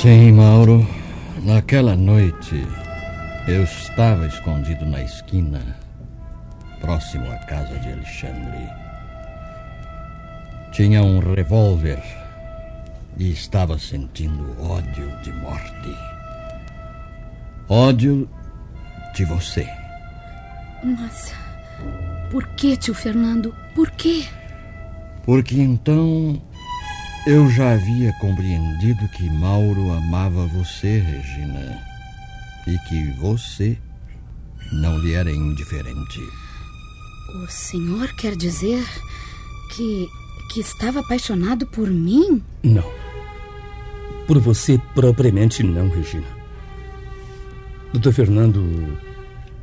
Sim, Mauro. Naquela noite, eu estava escondido na esquina, próximo à casa de Alexandre. Tinha um revólver e estava sentindo ódio de morte. Ódio de você. Mas. Por que, tio Fernando? Por quê? Porque então eu já havia compreendido que Mauro amava você, Regina. E que você não lhe era indiferente. O senhor quer dizer que. que estava apaixonado por mim? Não. Por você propriamente não, Regina. Doutor Fernando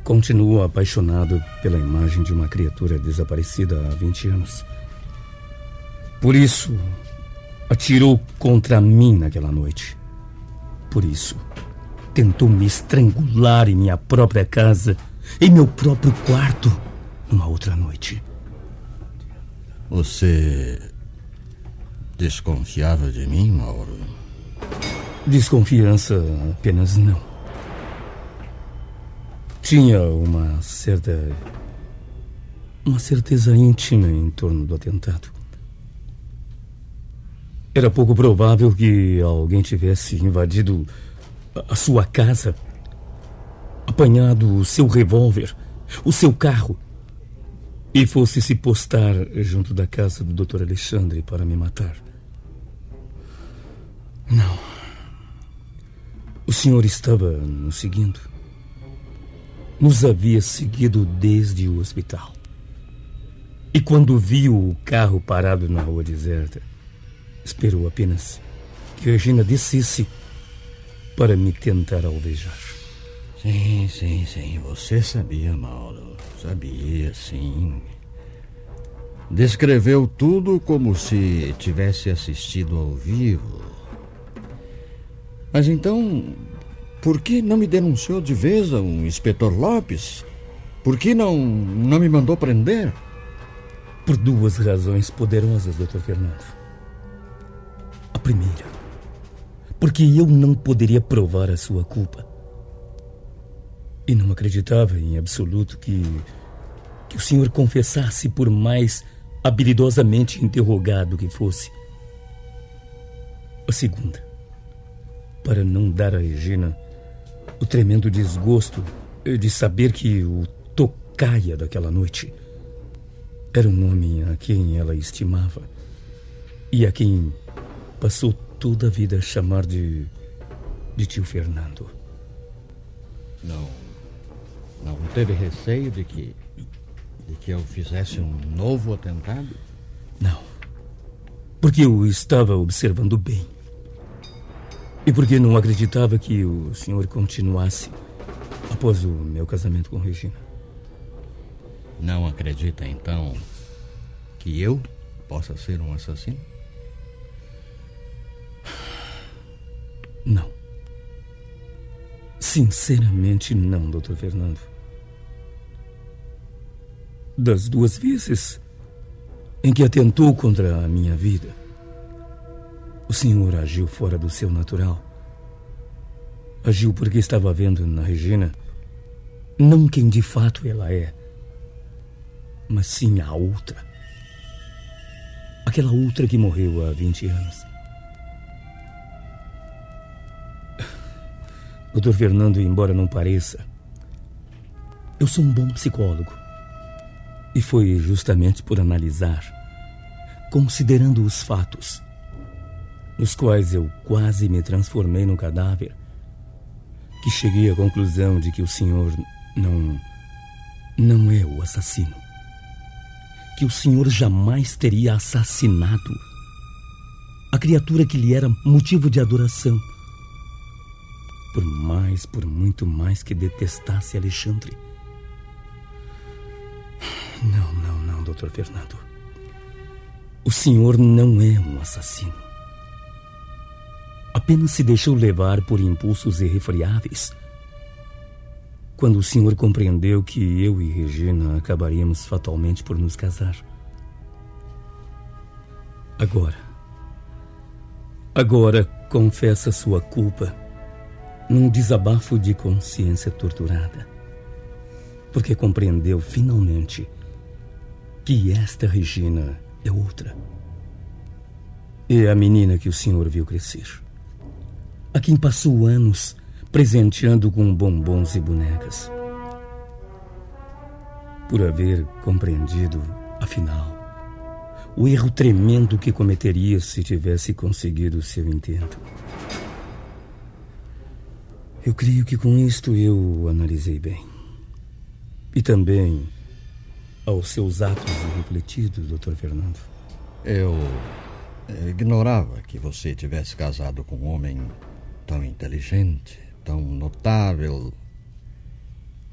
continua apaixonado pela imagem de uma criatura desaparecida há 20 anos. Por isso, atirou contra mim naquela noite. Por isso, tentou me estrangular em minha própria casa, em meu próprio quarto, numa outra noite. Você desconfiava de mim, Mauro? Desconfiança apenas não. Tinha uma certa. uma certeza íntima em torno do atentado. Era pouco provável que alguém tivesse invadido a sua casa, apanhado o seu revólver, o seu carro, e fosse se postar junto da casa do Dr. Alexandre para me matar. Não. O senhor estava nos seguindo. Nos havia seguido desde o hospital. E quando viu o carro parado na rua deserta, esperou apenas que Regina descesse para me tentar alvejar. Sim, sim, sim. Você sabia, Mauro. Sabia, sim. Descreveu tudo como se tivesse assistido ao vivo. Mas então, por que não me denunciou de vez a um inspetor Lopes? Por que não, não me mandou prender? Por duas razões poderosas, Dr. Fernando. Primeira, porque eu não poderia provar a sua culpa. E não acreditava em absoluto que que o senhor confessasse por mais habilidosamente interrogado que fosse. A segunda, para não dar a Regina o tremendo desgosto de saber que o tocaia daquela noite era um homem a quem ela estimava e a quem passou toda a vida a chamar de. de tio Fernando. Não. Não teve receio de que. de que eu fizesse um novo atentado? Não. Porque eu estava observando bem. E porque não acreditava que o senhor continuasse após o meu casamento com Regina. Não acredita, então, que eu possa ser um assassino? Não. Sinceramente, não, doutor Fernando. Das duas vezes em que atentou contra a minha vida, o senhor agiu fora do seu natural. Agiu porque estava vendo na Regina não quem de fato ela é, mas sim a outra. Aquela outra que morreu há 20 anos. Doutor Fernando, embora não pareça, eu sou um bom psicólogo. E foi justamente por analisar, considerando os fatos, nos quais eu quase me transformei num cadáver, que cheguei à conclusão de que o senhor não. não é o assassino. que o senhor jamais teria assassinado a criatura que lhe era motivo de adoração. Por mais, por muito mais que detestasse Alexandre. Não, não, não, doutor Fernando. O senhor não é um assassino. Apenas se deixou levar por impulsos irrefriáveis. Quando o senhor compreendeu que eu e Regina acabaríamos fatalmente por nos casar. Agora, agora confessa sua culpa num desabafo de consciência torturada, porque compreendeu finalmente que esta Regina é outra. É a menina que o senhor viu crescer. A quem passou anos presenteando com bombons e bonecas. Por haver compreendido, afinal, o erro tremendo que cometeria se tivesse conseguido seu intento. Eu creio que com isto eu analisei bem. E também aos seus atos irrefletidos, Dr. Fernando. Eu ignorava que você tivesse casado com um homem tão inteligente, tão notável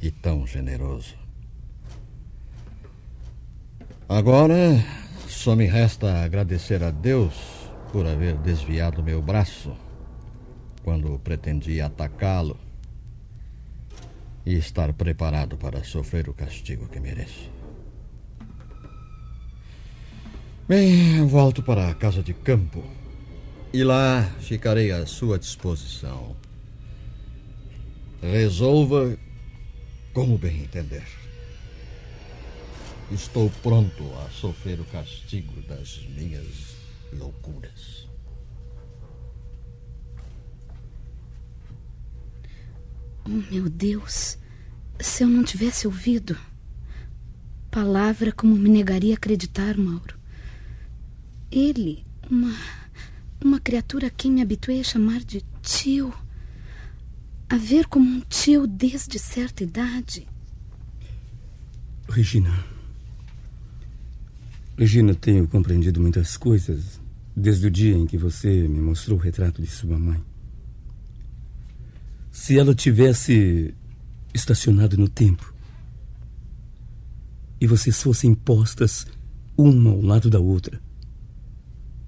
e tão generoso. Agora, só me resta agradecer a Deus por haver desviado meu braço quando pretendia atacá-lo e estar preparado para sofrer o castigo que mereço. Bem, volto para a casa de campo e lá ficarei à sua disposição. Resolva como bem entender. Estou pronto a sofrer o castigo das minhas loucuras. Oh, meu Deus! Se eu não tivesse ouvido. Palavra como me negaria a acreditar, Mauro. Ele, uma. uma criatura a quem me habituei a chamar de tio. A ver como um tio desde certa idade. Regina. Regina, tenho compreendido muitas coisas desde o dia em que você me mostrou o retrato de sua mãe. Se ela tivesse estacionado no tempo e vocês fossem postas uma ao lado da outra,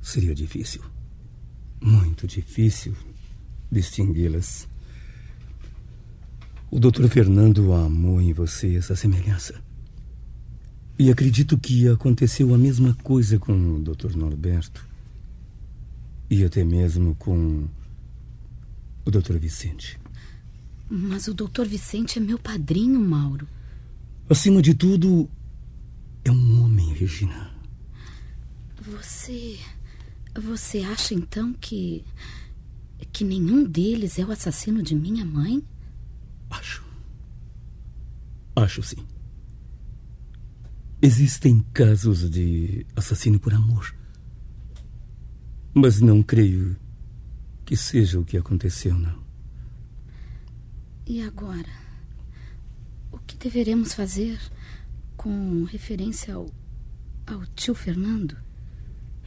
seria difícil, muito difícil distingui-las. O Dr. Fernando amou em você essa semelhança. E acredito que aconteceu a mesma coisa com o Dr. Norberto. E até mesmo com o Dr. Vicente. Mas o doutor Vicente é meu padrinho, Mauro. Acima de tudo, é um homem, Regina. Você. Você acha então que. que nenhum deles é o assassino de minha mãe? Acho. Acho sim. Existem casos de assassino por amor. Mas não creio que seja o que aconteceu, não. E agora? O que deveremos fazer com referência ao, ao tio Fernando?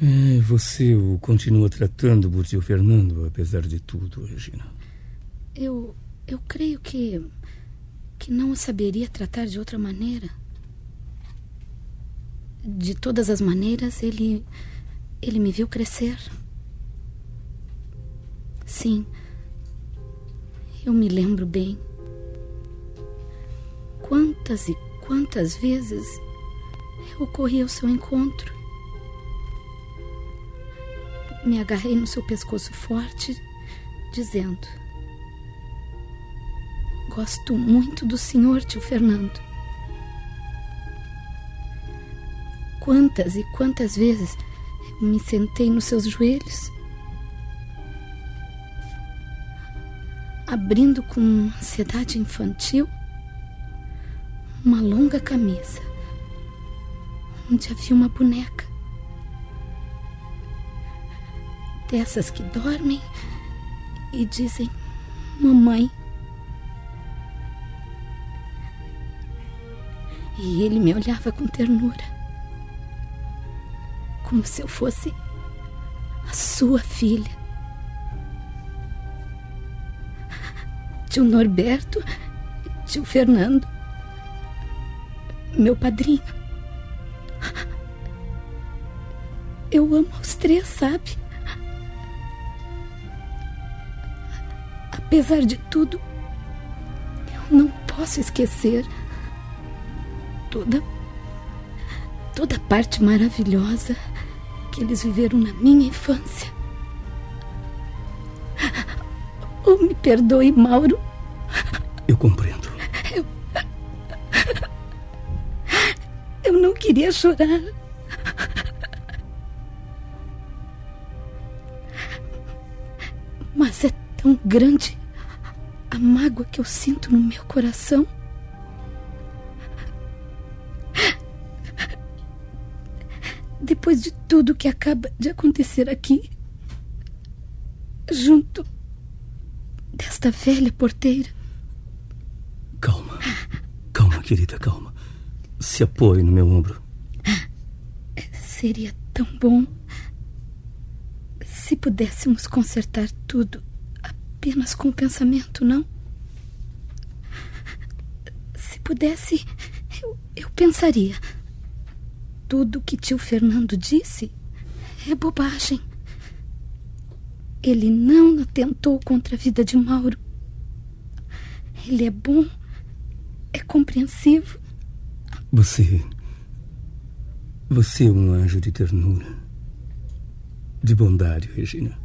É, você o continua tratando por tio Fernando, apesar de tudo, Regina. Eu. eu creio que. que não o saberia tratar de outra maneira. De todas as maneiras, ele. ele me viu crescer. Sim. Eu me lembro bem. Quantas e quantas vezes eu corri ao seu encontro. Me agarrei no seu pescoço forte, dizendo: Gosto muito do senhor, tio Fernando. Quantas e quantas vezes eu me sentei nos seus joelhos abrindo com ansiedade infantil uma longa camisa onde havia uma boneca. Dessas que dormem e dizem mamãe. E ele me olhava com ternura. como se eu fosse a sua filha. Tio Norberto, tio Fernando, meu padrinho. Eu amo os três, sabe? Apesar de tudo, eu não posso esquecer toda toda a parte maravilhosa que eles viveram na minha infância. Me perdoe, Mauro. Eu compreendo. Eu, eu não queria chorar. Mas é tão grande a mágoa que eu sinto no meu coração. Depois de tudo que acaba de acontecer aqui, junto desta velha porteira. Calma. Calma, querida, calma. Se apoie no meu ombro. Seria tão bom se pudéssemos consertar tudo apenas com o pensamento, não? Se pudesse, eu, eu pensaria. Tudo que tio Fernando disse é bobagem. Ele não atentou contra a vida de Mauro. Ele é bom, é compreensivo. Você. Você é um anjo de ternura. De bondade, Regina.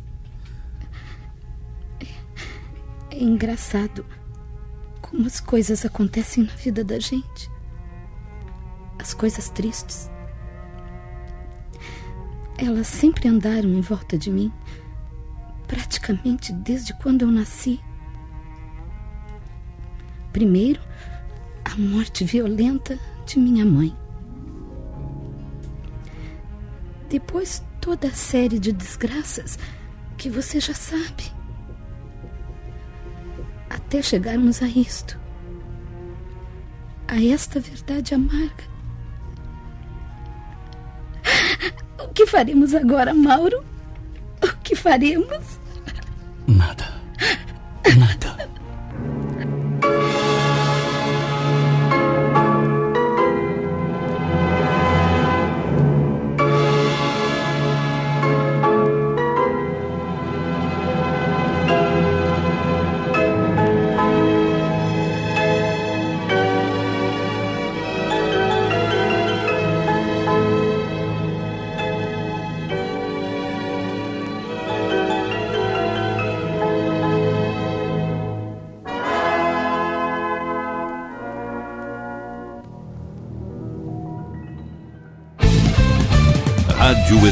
É engraçado como as coisas acontecem na vida da gente. As coisas tristes. Elas sempre andaram em volta de mim, praticamente desde quando eu nasci. Primeiro, a morte violenta de minha mãe. Depois, toda a série de desgraças que você já sabe. Até chegarmos a isto. A esta verdade amarga. O que faremos agora, Mauro? O que faremos? Nada. Nada.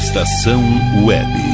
Estação Web.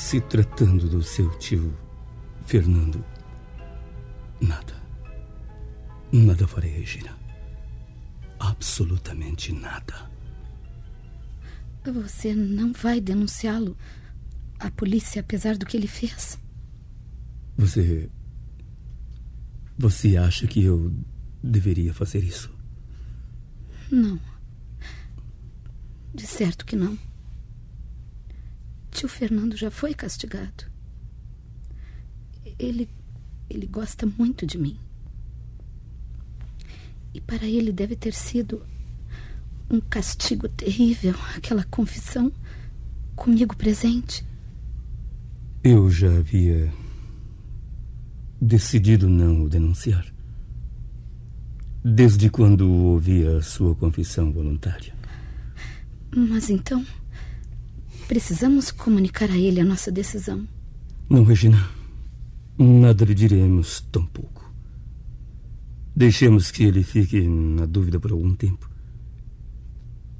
se tratando do seu tio Fernando, nada. Nada farei, Regina. Absolutamente nada. Você não vai denunciá-lo à polícia, apesar do que ele fez? Você. Você acha que eu deveria fazer isso? Não. De certo que não. Tio Fernando já foi castigado. Ele. Ele gosta muito de mim. E para ele deve ter sido um castigo terrível aquela confissão comigo presente. Eu já havia decidido não o denunciar. Desde quando ouvi a sua confissão voluntária. Mas então. Precisamos comunicar a ele a nossa decisão. Não, Regina. Nada lhe diremos tampouco. Deixemos que ele fique na dúvida por algum tempo.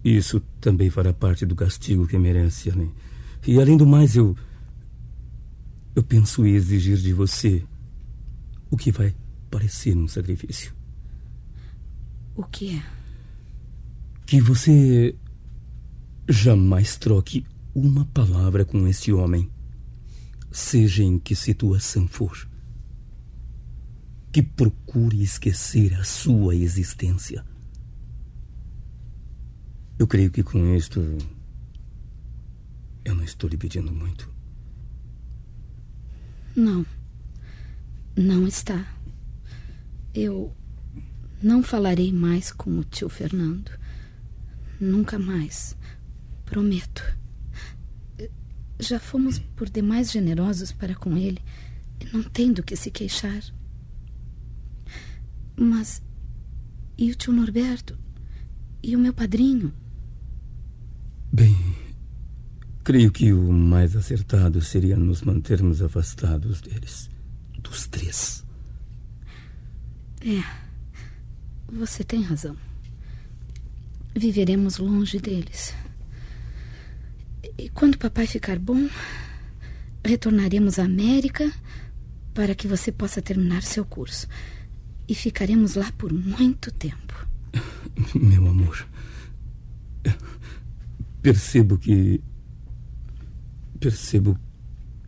Isso também fará parte do castigo que merece, além. E além do mais, eu. Eu penso em exigir de você o que vai parecer um sacrifício. O que é? Que você jamais troque uma palavra com este homem, seja em que situação for. Que procure esquecer a sua existência. Eu creio que com isto. Eu não estou lhe pedindo muito. Não. Não está. Eu não falarei mais com o tio Fernando. Nunca mais. Prometo. Já fomos por demais generosos para com ele. Não tem do que se queixar. Mas. E o tio Norberto? E o meu padrinho? Bem, creio que o mais acertado seria nos mantermos afastados deles. Dos três. É. Você tem razão. Viveremos longe deles. E quando papai ficar bom, retornaremos à América para que você possa terminar seu curso. E ficaremos lá por muito tempo. Meu amor. Percebo que. Percebo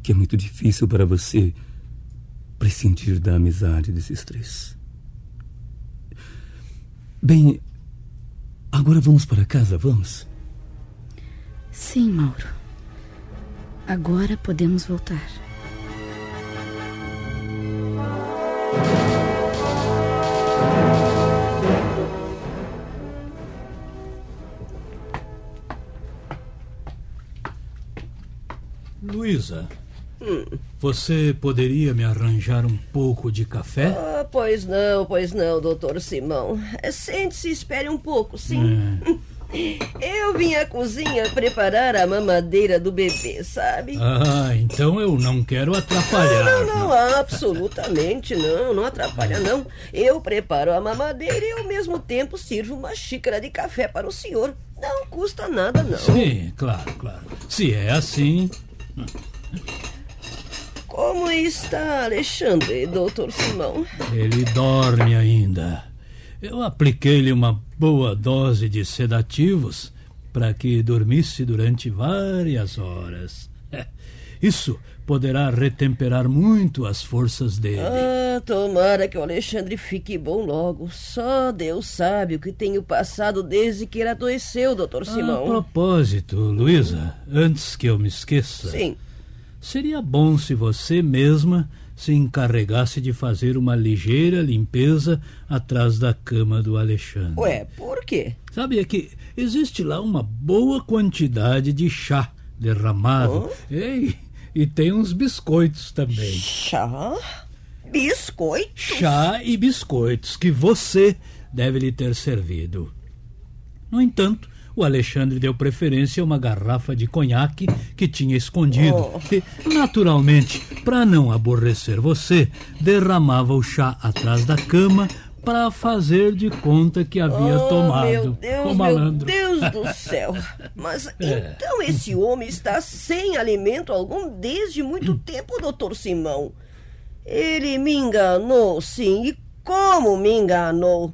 que é muito difícil para você prescindir da amizade desses três. Bem, agora vamos para casa, vamos? Sim, Mauro. Agora podemos voltar. Luísa, Você poderia me arranjar um pouco de café? Ah, pois não, pois não, doutor Simão. É, Sente-se e espere um pouco, sim. Eu vim à cozinha preparar a mamadeira do bebê, sabe? Ah, então eu não quero atrapalhar. Não, não, não, absolutamente não, não atrapalha não. Eu preparo a mamadeira e ao mesmo tempo sirvo uma xícara de café para o senhor. Não custa nada, não. Sim, claro, claro. Se é assim. Como está Alexandre, doutor Simão? Ele dorme ainda. Eu apliquei-lhe uma boa dose de sedativos para que dormisse durante várias horas. Isso poderá retemperar muito as forças dele. Ah, tomara que o Alexandre fique bom logo. Só Deus sabe o que tenho passado desde que ele adoeceu, doutor Simão. A propósito, Luísa, antes que eu me esqueça. Sim. Seria bom se você mesma se encarregasse de fazer uma ligeira limpeza atrás da cama do Alexandre. Ué, por quê? Sabe, é que existe lá uma boa quantidade de chá derramado. Oh? E, e tem uns biscoitos também. Chá? Biscoitos? Chá e biscoitos que você deve lhe ter servido. No entanto, o Alexandre deu preferência a uma garrafa de conhaque que tinha escondido. Oh. E, naturalmente, para não aborrecer você, derramava o chá atrás da cama para fazer de conta que havia oh, tomado. Meu Deus, o malandro. meu Deus do céu. Mas É. então esse homem está sem alimento algum desde muito tempo, doutor Simão. Ele me enganou, sim. E como me enganou?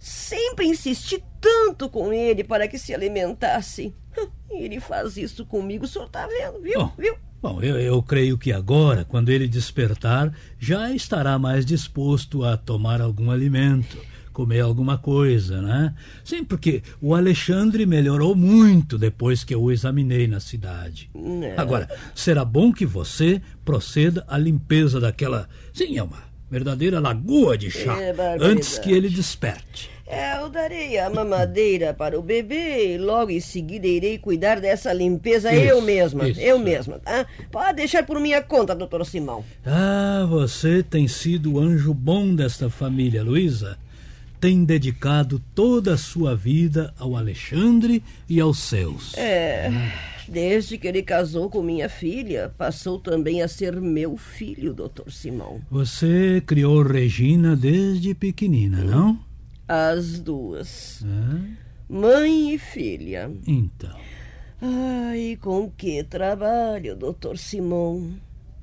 Sempre insisti tanto com ele para que se alimentasse. Ele faz isso comigo, o senhor está vendo, viu? Bom, viu? Bom, eu, eu creio que agora, quando ele despertar, já estará mais disposto a tomar algum alimento, comer alguma coisa, né? Sim, porque o Alexandre melhorou muito depois que eu o examinei na cidade. É. Agora, será bom que você proceda à limpeza daquela. Sim, é uma verdadeira lagoa de chá, É, antes que ele desperte. É, eu darei a mamadeira para o bebê e logo em seguida irei cuidar dessa limpeza Isso, eu mesma. isso. Eu mesma, tá? Pode deixar por minha conta, doutor Simão. Ah, você tem sido o anjo bom desta família, Luísa. Tem dedicado toda a sua vida ao Alexandre e aos seus. É, desde que ele casou com minha filha, passou também a ser meu filho, doutor Simão. Você criou Regina desde pequenina, não? As duas. Ah, Mãe e filha. então. Ai, com que trabalho, doutor Simão.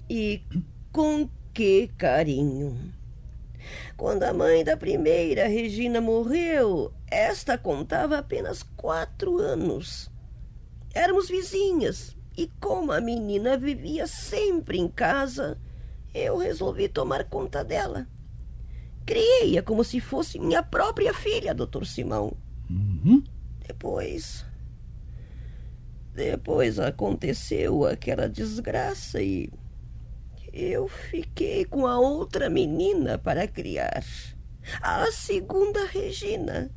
E com que carinho. Quando a mãe da primeira, Regina, morreu, esta contava apenas quatro anos. Éramos vizinhas, e como a menina vivia sempre em casa, eu resolvi tomar conta dela. Criei-a como se fosse minha própria filha, doutor Simão. Uhum. Depois. Depois aconteceu aquela desgraça e. Eu fiquei com a outra menina para criar. A segunda Regina.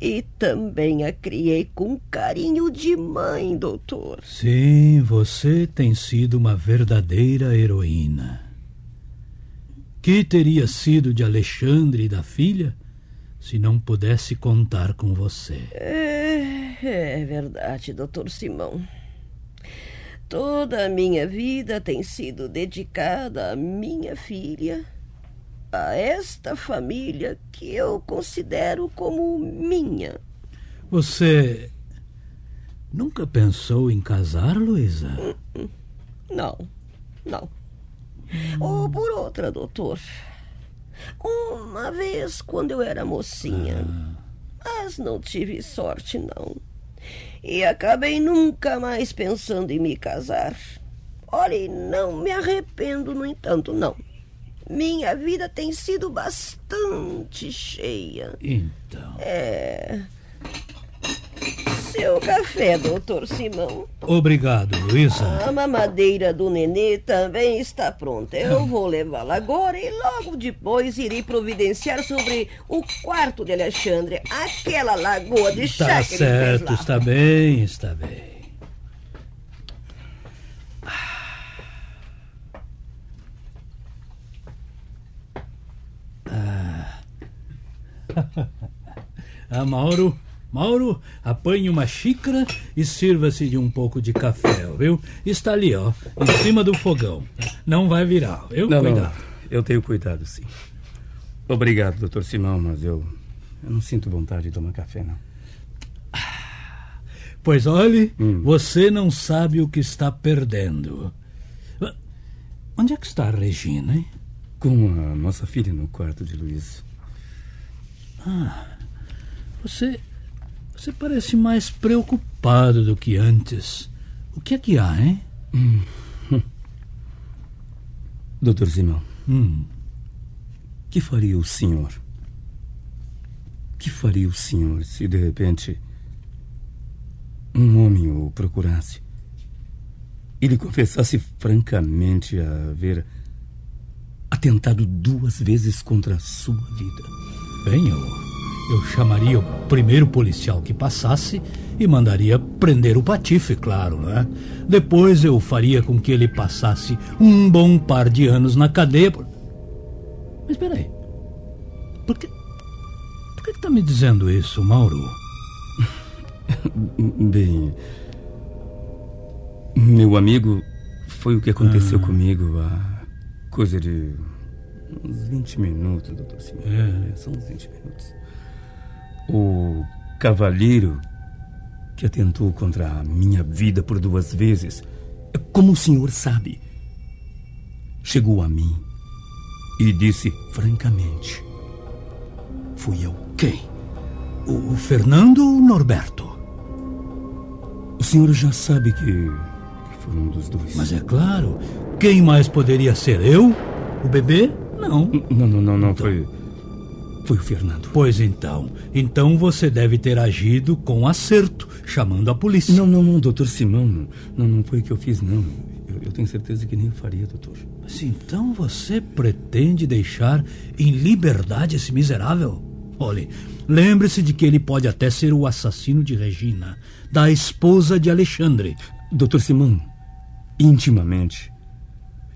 E também a criei com carinho de mãe, doutor. Sim, você tem sido uma verdadeira heroína. Que teria sido de Alexandre e da filha se não pudesse contar com você? É, é verdade, doutor Simão. Toda a minha vida tem sido dedicada à minha filha, a esta família que eu considero como minha. Você nunca pensou em casar, Luísa? Não, não. Ou por outra, doutor. Uma vez, quando eu era mocinha. Mas não tive sorte, não. E acabei nunca mais pensando em me casar. Olha, e não me arrependo, no entanto, não. Minha vida tem sido bastante cheia. Então. É. Seu café, doutor Simão. Obrigado, Luísa. A mamadeira do nenê também está pronta. Eu vou levá-la agora e logo depois irei providenciar sobre o quarto de Alexandre, aquela lagoa de chá Tá que ele fez certo, lá. está bem, está bem. ah, Mauro, Mauro, apanhe uma xícara e sirva-se de um pouco de café, viu? Está ali, ó, em cima do fogão. Não vai virar, viu? Não, Cuidado. não, eu tenho cuidado, sim. Obrigado, doutor Simão, mas eu, eu não sinto vontade de tomar café, não. Pois olhe, Hum. você não sabe o que está perdendo. Onde é que está a Regina, hein? Com a nossa filha no quarto de Luiz. Ah, você. Você parece mais preocupado do que antes. O que é que há, hein? Hum. Doutor Simão, Hum. que faria o senhor? Que faria o senhor se de repente um homem o procurasse e lhe confessasse francamente haver atentado duas vezes contra a sua vida? Bem, eu, eu chamaria o primeiro policial que passasse e mandaria prender o patife, claro, né? Depois eu faria com que ele passasse um bom par de anos na cadeia. por- Mas peraí. Por que. Por que está me dizendo isso, Mauro? Bem, meu amigo, foi o que aconteceu comigo há coisa de uns 20 minutos, doutor Simão. É. São uns 20 minutos. O cavalheiro que atentou contra a minha vida por duas vezes, como o senhor sabe, chegou a mim e disse francamente: Fui eu. Quem? O, o Fernando ou o Norberto? O senhor já sabe que, que foi um dos dois. Mas é claro. Quem mais poderia ser? Eu? O bebê? Não. Não, não, não, não. Foi. Foi o Fernando. Pois então. Então você deve ter agido com acerto, chamando a polícia. Não, não, não, doutor Simão. Não, não foi o que eu fiz, não. Eu, eu tenho certeza que nem eu faria, doutor. Mas então você pretende deixar em liberdade esse miserável? Olhe, lembre-se de que ele pode até ser o assassino de Regina, da esposa de Alexandre. Doutor Simão, intimamente,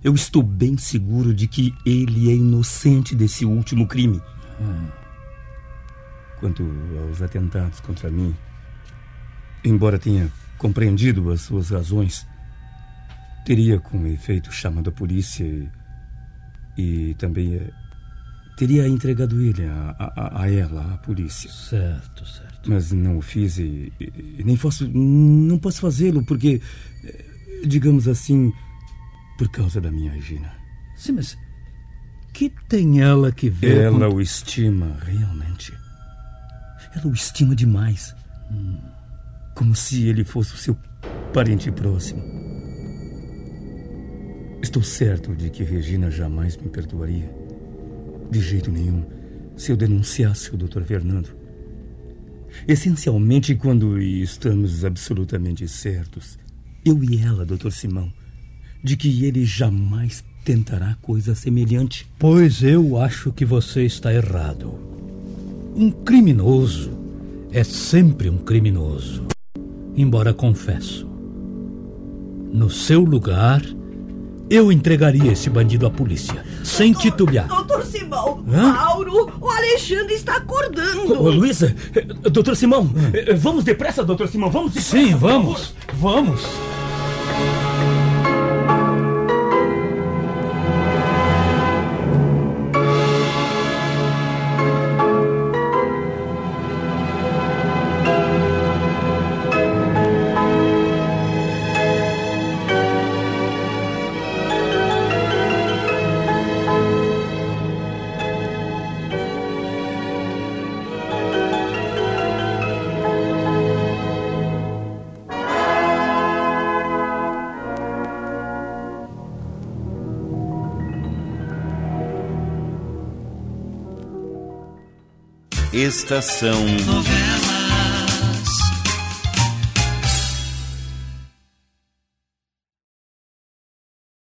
eu estou bem seguro de que ele é inocente desse último crime. Quanto aos atentados contra mim, embora tenha compreendido as suas razões, teria com efeito chamado a polícia e, e também eh, teria entregado ele a, a- a ela, à polícia. Certo, certo. Mas não o fiz e, e- e nem posso, não posso fazê-lo porque, eh, digamos assim, por causa da minha Regina. Sim, mas que tem ela que ver Ela com... o estima realmente. Ela o estima demais. Como se ele fosse o seu parente próximo. Estou certo de que Regina jamais me perdoaria. De jeito nenhum, se eu denunciasse o Dr. Fernando. Essencialmente, quando estamos absolutamente certos, eu e ela, Dr. Simão, de que ele jamais tentará coisa semelhante. Pois eu acho que você está errado. Um criminoso é sempre um criminoso. Embora confesso. No seu lugar, eu entregaria esse bandido à polícia, sem titubear. Doutor Simão, Hã? Mauro, o Alexandre está acordando. Ô, Luísa, eh, doutor Simão, eh, vamos depressa, doutor Simão, vamos depressa. Sim, vamos, vamos. Estação